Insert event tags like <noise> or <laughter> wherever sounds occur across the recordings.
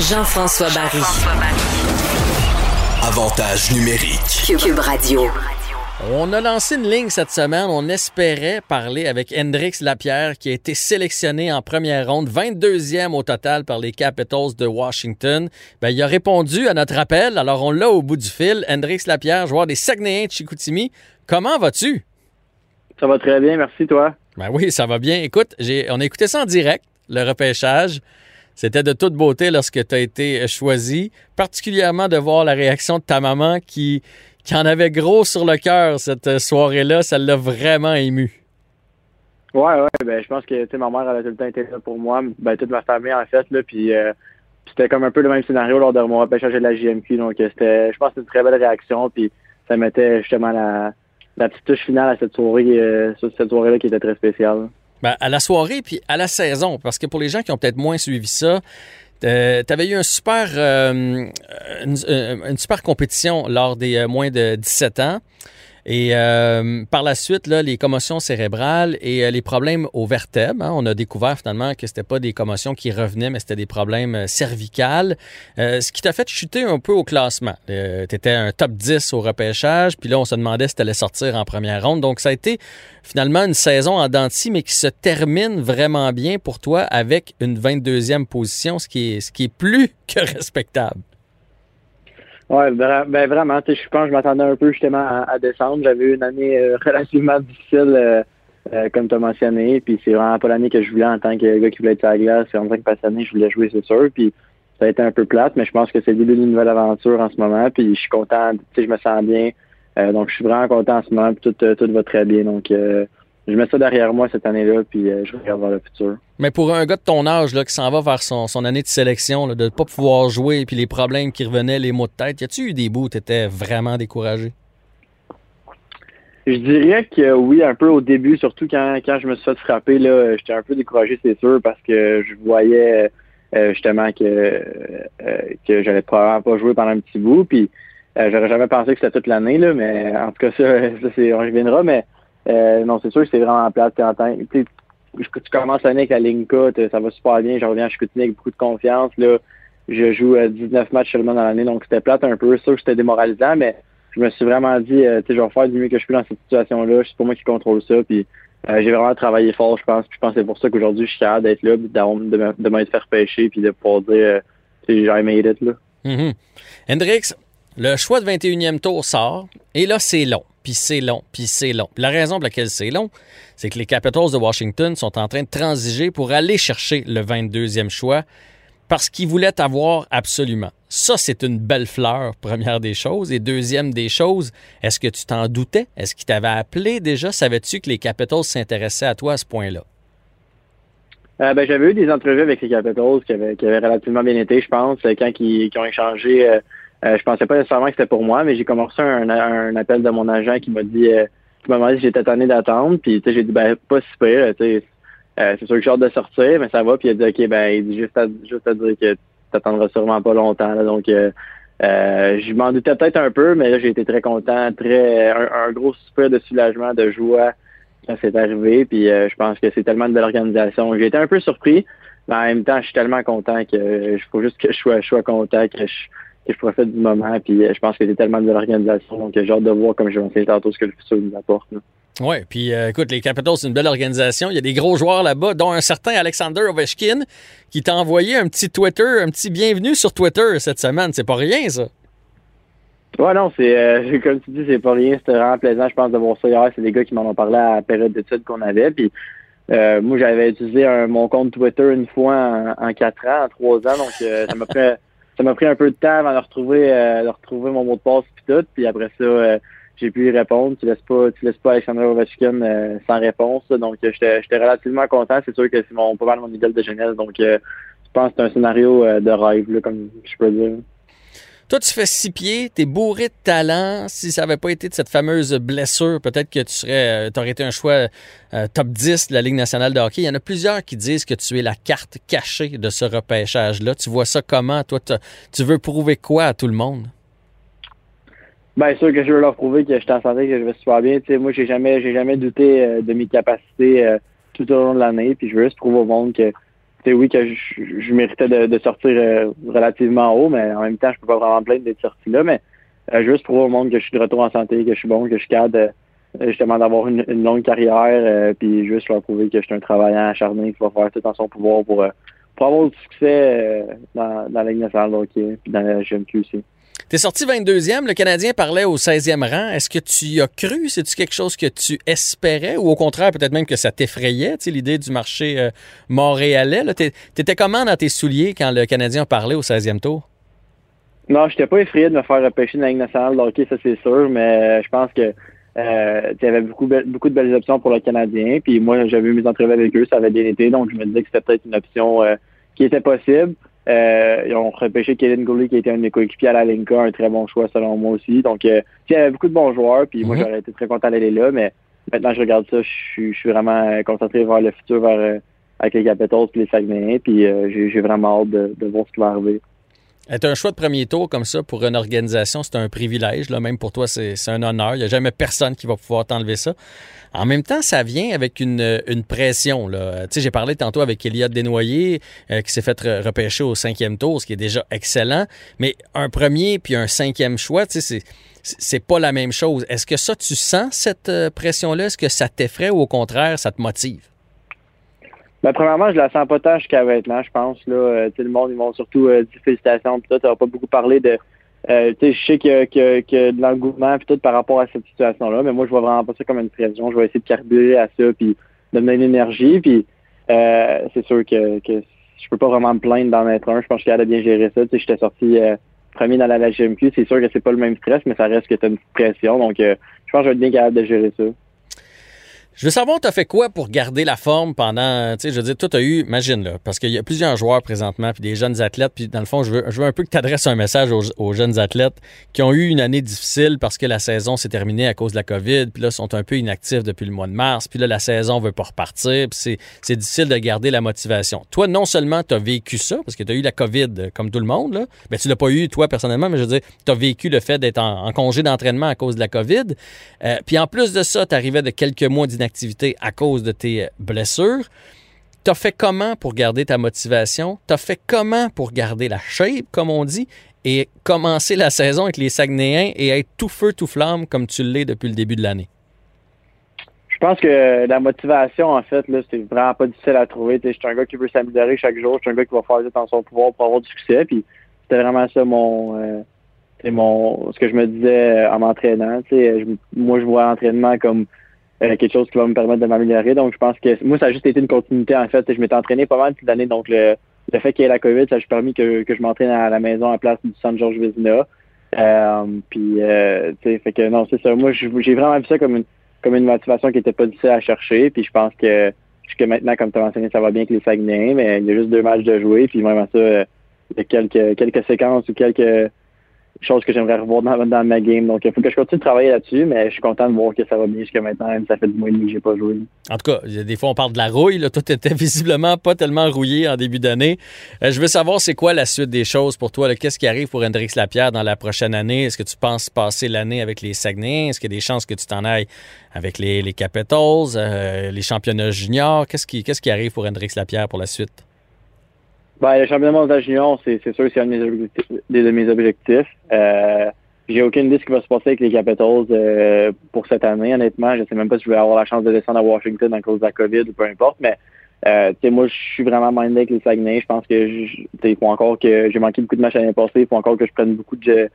Jean-François Barry. Avantage numérique. Cube Radio. On a lancé une ligne cette semaine. On espérait parler avec Hendrix Lapierre, qui a été sélectionné en première ronde, 22e au total par les Capitals de Washington. Ben, il a répondu à notre appel. Alors, on l'a au bout du fil. Hendrix Lapierre, joueur des Saguenayens de Chicoutimi. Comment vas-tu? Ça va très bien, merci toi. Ben oui, ça va bien. Écoute, j'ai, on a écouté ça en direct, le repêchage. C'était de toute beauté lorsque tu as été choisi, particulièrement de voir la réaction de ta maman qui, qui en avait gros sur le cœur cette soirée-là. Ça l'a vraiment ému. Ouais, ouais, ben je pense que ma mère elle tout le temps été là pour moi, ben toute ma famille en fait là, puis euh, c'était comme un peu le même scénario lors de mon repêchage de la JMQ, donc c'était, je pense, une très belle réaction, puis ça mettait justement la, la petite touche finale à cette soirée, euh, cette soirée-là qui était très spéciale. Ben, à la soirée puis à la saison, parce que pour les gens qui ont peut-être moins suivi ça, euh, tu avais eu un super, euh, une, une, super compétition lors des moins de 17 ans. Et euh, par la suite, là, les commotions cérébrales et euh, les problèmes aux vertèbres, hein, on a découvert finalement que c'était pas des commotions qui revenaient, mais c'était des problèmes euh, cervicales, euh, ce qui t'a fait chuter un peu au classement. tu étais un top 10 au repêchage, puis là, on se demandait si tu allais sortir en première ronde. Donc, ça a été finalement une saison en denti, mais qui se termine vraiment bien pour toi avec une 22e position, ce qui est, ce qui est plus <laughs> que respectable. Oui, ben vraiment, je pense que je m'attendais un peu justement à, descendre. J'avais eu une année euh, <laughs> relativement difficile, euh, euh, comme tu as mentionné, puis c'est vraiment pas l'année que je voulais en tant que gars qui voulait être à la glace. En tant que passionné, je voulais jouer, c'est sûr, puis ça a été un peu plate, mais je pense que c'est le début d'une nouvelle aventure en ce moment, puis je suis content, tu sais, je me sens bien. donc, je suis vraiment content en ce moment, puis tout, tout va très bien. Donc, je mets ça derrière moi cette année-là, puis euh, je regarde vers le futur. Mais pour un gars de ton âge là, qui s'en va vers son, son année de sélection, là, de ne pas pouvoir jouer, puis les problèmes qui revenaient, les maux de tête, y a-tu eu des bouts où tu étais vraiment découragé? Je dirais que oui, un peu au début, surtout quand, quand je me suis fait frapper, là, j'étais un peu découragé, c'est sûr, parce que je voyais euh, justement que, euh, que j'allais probablement pas jouer pendant un petit bout, puis j'aurais jamais pensé que c'était toute l'année, là, mais en tout cas, ça, ça c'est, on reviendra, mais euh, non, c'est sûr que c'est vraiment plate quand tu, tu commences l'année avec la ligne ça va super bien. Je reviens à Chicoutimi avec beaucoup de confiance. Là, je joue 19 euh, matchs seulement dans l'année, donc c'était plate un peu. Sûr que c'était démoralisant, mais je me suis vraiment dit, euh, je vais faire du mieux que je peux dans cette situation-là. C'est pour moi qui contrôle ça. Puis j'ai vraiment travaillé fort, je pense. Puis je pense que c'est pour ça qu'aujourd'hui, je suis capable d'être là, de, de m'être fait pêcher, puis de pouvoir dire, j'ai made it. Là. Mm Hendrix, le choix de 21e tour sort, et là, c'est long puis c'est long, puis c'est long. la raison pour laquelle c'est long, c'est que les Capitals de Washington sont en train de transiger pour aller chercher le 22e choix parce qu'ils voulaient avoir absolument. Ça, c'est une belle fleur, première des choses. Et deuxième des choses, est-ce que tu t'en doutais? Est-ce qu'ils t'avaient appelé déjà? Savais-tu que les Capitals s'intéressaient à toi à ce point-là? Euh, ben, j'avais eu des entrevues avec les Capitals qui avaient, relativement bien été, je pense, quand ils, ont échangé euh, euh, je pensais pas nécessairement que c'était pour moi, mais j'ai commencé un, un, appel de mon agent qui m'a dit euh, qui m'a demandé si j'étais tanné d'attendre. Puis j'ai dit ben pas si pire, euh, c'est sûr que j'ai hâte de sortir, mais ça va. Puis il a dit OK, ben il dit juste à juste à dire que t'attendras sûrement pas longtemps. Là, donc euh, je m'en doutais peut-être un peu, mais là j'ai été très content, très un, gros soupir de soulagement, de joie quand c'est arrivé. Puis je pense que c'est tellement de belle organisation. J'ai été un peu surpris, mais en même temps, je suis tellement content que il faut juste que je sois, je sois content, que je que je profite du moment. Puis euh, je pense que c'est tellement de l'organisation. Donc j'ai hâte de voir, comme je vais tantôt, ce que le futur nous apporte. Oui, puis euh, écoute, les Capitals, c'est une belle organisation. Il y a des gros joueurs là-bas, dont un certain Alexander Ovechkin, qui t'a envoyé un petit Twitter, un petit bienvenue sur Twitter cette semaine. C'est pas rien, ça. Ouais, non, c'est euh, <laughs> comme tu dis, c'est pas rien. C'était vraiment plaisant, je pense, de voir ça hier. C'est des gars qui m'en ont parlé à la période d'études qu'on avait. Puis moi, j'avais utilisé mon compte Twitter une fois en, quatre ans, en trois ans. Donc ça m'a fait ça m'a pris un peu de temps avant de retrouver, euh, de retrouver mon mot de passe puis tout. Puis après ça, euh, j'ai pu y répondre. Tu laisses pas, tu laisses pas Alexander Ovechkin euh, sans réponse. Donc j'étais, j'étais relativement content. C'est sûr que c'est mon, pas mal mon idole de jeunesse. Donc je pense que c'est un scénario de rêve, là, comme je peux dire. Toi, tu fais six pieds, tu es bourré de talent. Si ça n'avait pas été de cette fameuse blessure, peut-être que tu serais, euh, aurais été un choix euh, top 10 de la Ligue nationale de hockey. Il y en a plusieurs qui disent que tu es la carte cachée de ce repêchage-là. Tu vois ça comment? Toi, tu veux prouver quoi à tout le monde? Bien sûr que je veux leur prouver que je suis en que je vais super bien. sais, moi, j'ai jamais, j'ai jamais douté euh, de mes capacités tout au long de l'année. Puis je veux juste prouver au monde que oui, que je, méritais de, sortir relativement haut, mais en même temps, je peux pas vraiment me plaindre d'être sorti là. Mais juste prouver au monde que je suis de retour en santé, que je suis bon, que je suis capable justement d'avoir une, longue carrière, puis juste leur prouver que je suis un travaillant acharné qui va faire tout en son pouvoir pour, pour avoir du succès dans, dans la Ligue nationale de puis dans la GMQ aussi. T'es sorti 22e, le Canadien parlait au 16e rang. Est-ce que tu y as cru? C'est-tu quelque chose que tu espérais? Ou au contraire, peut-être même que ça t'effrayait, l'idée du marché euh, montréalais? T'étais comment dans tes souliers quand le Canadien parlait au 16e tour? Non, je n'étais pas effrayé de me faire repêcher dans la Ligue nationale de hockey, ça c'est sûr, mais euh, je pense que euh, il y avait beaucoup, de belles options pour le Canadien. Puis moi, j'avais eu mes entrevues avec eux, ça avait bien été, donc je me disais que c'était peut-être une option qui était possible. Euh, ils ont repêché Kevin Gourley qui était un de mes coéquipiers à la Linka, un très bon choix selon moi aussi. Donc, euh, il y avait beaucoup de bons joueurs, puis moi, mhm. j'aurais été très content d'aller là, mais maintenant, je regarde ça, je suis, vraiment concentré vers le futur, vers, euh, avec les Capitals et les Saguenayens, puis j'ai vraiment hâte de, voir ce qui va arriver. Être un choix de premier tour comme ça pour une organisation, c'est un privilège. Là. Même pour toi, c'est un honneur. Il n'y a jamais personne qui va pouvoir t'enlever ça. En même temps, ça vient avec une, une pression. Là. J'ai parlé tantôt avec Eliott Desnoyers, euh, qui s'est fait repêcher au cinquième tour, ce qui est déjà excellent. Mais un premier puis un cinquième choix, tu sais, c'est c'est pas la même chose. Est-ce que ça, tu sens cette euh, pression-là? Est-ce que ça t'effraie ou au contraire, ça te motive? Ben, premièrement, je la sens pas tant jusqu'à maintenant, je pense. Là, euh, le monde, ils vont surtout euh, dire félicitations. Puis tu n'as pas beaucoup parlé de. Euh, je sais qu'il y, a, de l'engouement puis tout par rapport à cette situation-là, mais moi, je vois vraiment pas ça comme une pression. Je vais essayer de carburer à ça puis de donner l'énergie. Puis euh, c'est sûr que, que je peux pas vraiment me plaindre d'en être un. Je pense qu'il a bien gérer ça. J'étais sorti premier dans la, la GMQ. C'est sûr que c'est pas le même stress, mais ça reste que tu as une pression. Donc, je pense que je vais être bien capable de gérer ça. Je veux savoir, t'as fait quoi pour garder la forme pendant, tu sais, je veux dire, toi, t'as eu, imagine, là, parce qu'il y a plusieurs joueurs présentement, puis des jeunes athlètes, puis dans le fond, je veux, je veux un peu que tu adresses un message aux, jeunes athlètes qui ont eu une année difficile parce que la saison s'est terminée à cause de la COVID, puis là, sont un peu inactifs depuis le mois de mars, puis là, la saison veut pas repartir, puis c'est difficile de garder la motivation. Toi, non seulement tu as vécu ça, parce que tu as eu la COVID comme tout le monde, là, ben, tu l'as pas eu, toi, personnellement, mais je veux dire, tu as vécu le fait d'être en, congé d'entraînement à cause de la COVID, euh, puis en plus de ça, tu arrivais de quelques mois d'inactivité activité à cause de tes blessures. T'as fait comment pour garder ta motivation? T'as fait comment pour garder la shape, comme on dit, et commencer la saison avec les Saguenayens et être tout feu, tout flamme comme tu l'es depuis le début de l'année? Je pense que la motivation, en fait, là, c'est vraiment pas difficile à trouver. Je suis un gars qui veut s'améliorer chaque jour. Je suis un gars qui va faire tout en son pouvoir pour avoir du succès. Puis c'était vraiment ça mon, euh, mon ce que je me disais en m'entraînant. Moi, je vois l'entraînement comme euh, quelque chose qui va me permettre de m'améliorer. Donc, je pense que moi, ça a juste été une continuité, en fait. Je m'étais entraîné pas mal toute l'année. Donc, le, le fait qu'il y ait la COVID, ça a permis que, que je m'entraîne à la maison à la place du San Georges Vézina. Euh, puis, euh, tu sais, fait que non, c'est ça. Moi, j'ai vraiment vu ça comme une, comme une motivation qui était pas difficile à chercher. Puis, je pense que jusque maintenant, comme tu as mentionné, ça va bien avec les Saguenay, mais il y a juste deux matchs de jouer. Puis, vraiment ça, il y a quelques, quelques séquences ou quelques chose que j'aimerais revoir dans, ma game. Donc, il faut que je continue de travailler là-dessus, mais je suis content de voir que ça va bien jusqu'à maintenant. Ça fait du mois et demi que j'ai pas joué. En tout cas, des fois, on parle de la rouille. Là. Toi, tu étais <laughs> visiblement pas tellement rouillé en début d'année. Euh, je veux savoir, c'est quoi la suite des choses pour toi? Qu'est-ce qui arrive pour Hendrix Lapierre dans la prochaine année? Est-ce que tu penses passer l'année avec les Saguenay? Est-ce qu'il y a des chances que tu t'en ailles avec les, les Capitals, euh, les championnats juniors? Qu'est-ce qui, qu'est-ce qui arrive pour Hendrix Lapierre pour la suite? Ben, le championnat mondial junior, c'est sûr c'est un de mes objectifs. De mes objectifs. Euh, j'ai aucune idée de ce qui va se passer avec les Capitals euh, pour cette année, honnêtement. Je sais même pas si je vais avoir la chance de descendre à Washington à cause de la COVID ou peu importe, mais euh, moi, je suis vraiment mindé avec les Saguenay. Je pense que il faut encore que j'ai manqué beaucoup de matchs l'année passée. Il faut encore que je prenne beaucoup de,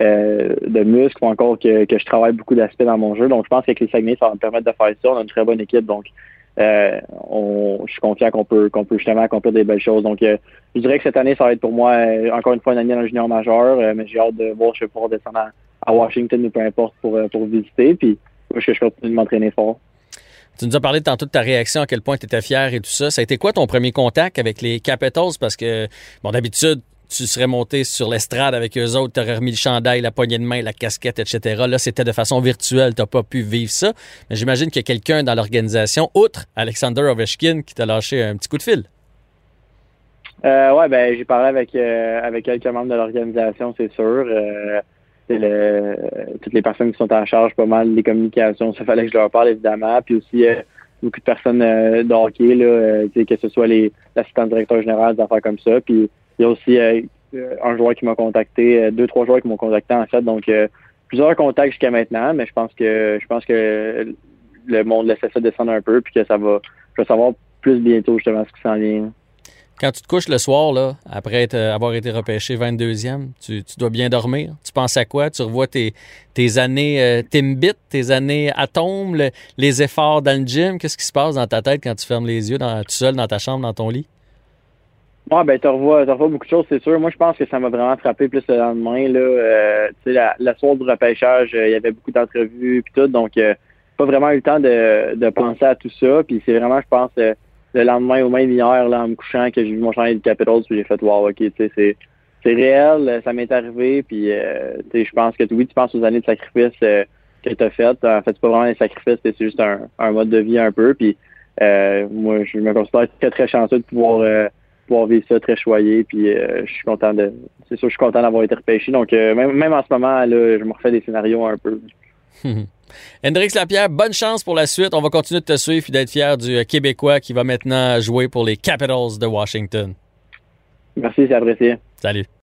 euh, de muscles. Il faut encore que, que je travaille beaucoup d'aspects dans mon jeu. Donc, je pense qu'avec les Saguenay, ça va me permettre de faire ça. On a une très bonne équipe. Donc, euh, je suis confiant qu'on peut justement accomplir des belles choses. Donc, euh, je dirais que cette année, ça va être pour moi euh, encore une fois une année dans junior majeur, mais j'ai hâte de voir si je vais pouvoir descendre à, Washington ou peu importe pour, pour visiter. Puis, je, je continue de m'entraîner fort. Tu nous as parlé tantôt de ta réaction, à quel point tu étais fier et tout ça. Ça a été quoi ton premier contact avec les Capitals? Parce que, bon, d'habitude, tu serais monté sur l'estrade avec eux autres, tu aurais remis le chandail, la poignée de main, la casquette, etc. Là, c'était de façon virtuelle, tu n'as pas pu vivre ça. Mais j'imagine qu'il y a quelqu'un dans l'organisation, outre Alexander Ovechkin, qui t'a lâché un petit coup de fil. Euh, ouais, ben j'ai parlé avec euh, avec quelques membres de l'organisation, c'est sûr. Euh, le, toutes les personnes qui sont en charge pas mal des communications, ça fallait que je leur parle évidemment. Puis aussi euh, beaucoup de personnes là, que ce soit les l'assistant directeur général, des affaires comme ça. Puis il y a aussi un joueur qui m'a contacté, deux, trois joueurs qui m'ont contacté en fait. Donc plusieurs contacts jusqu'à maintenant, mais je pense que je pense que le monde laisse ça descendre un peu, puis que ça va, je vais savoir plus bientôt justement ce qui s'en vient. Quand tu te couches le soir, là, après avoir été repêché 22e, tu, dois bien dormir. Tu penses à quoi? Tu revois tes, années euh, Timbit, tes années Atom, les efforts dans le gym. Qu'est-ce qui se passe dans ta tête quand tu fermes les yeux dans, tout seul dans ta chambre, dans ton lit? Ouais, ben, tu revois, revois, beaucoup de choses, c'est sûr. Moi, je pense que ça m'a vraiment frappé plus le lendemain. Là, euh, la, la soirée du repêchage, euh, il y avait beaucoup d'entrevues et tout, donc euh, pas vraiment eu le temps de, de penser à tout ça. Puis c'est vraiment, je pense, euh, le lendemain ou même hier, là, en me couchant, que j'ai vu mon chantier de Capitals, puis j'ai fait wow, ok, tu sais, c'est c'est réel, ça m'est arrivé, puis je pense que oui, tu penses aux années de sacrifice que tu as faites. En fait, c'est pas vraiment des sacrifices, c'est juste un, un, mode de vie un peu. Puis moi, je me considère très, très chanceux de pouvoir pouvoir vivre ça très choyé. Puis euh, je suis content de. C'est sûr, je suis content d'avoir été repêché. Donc euh, même, même, en ce moment, là, je me refais des scénarios un peu. <laughs> Hendrix Lapierre, bonne chance pour la suite. On va continuer de te suivre et d'être fier du euh, Québécois qui va maintenant jouer pour les Capitals de Washington. Merci, c'est apprécié. Salut.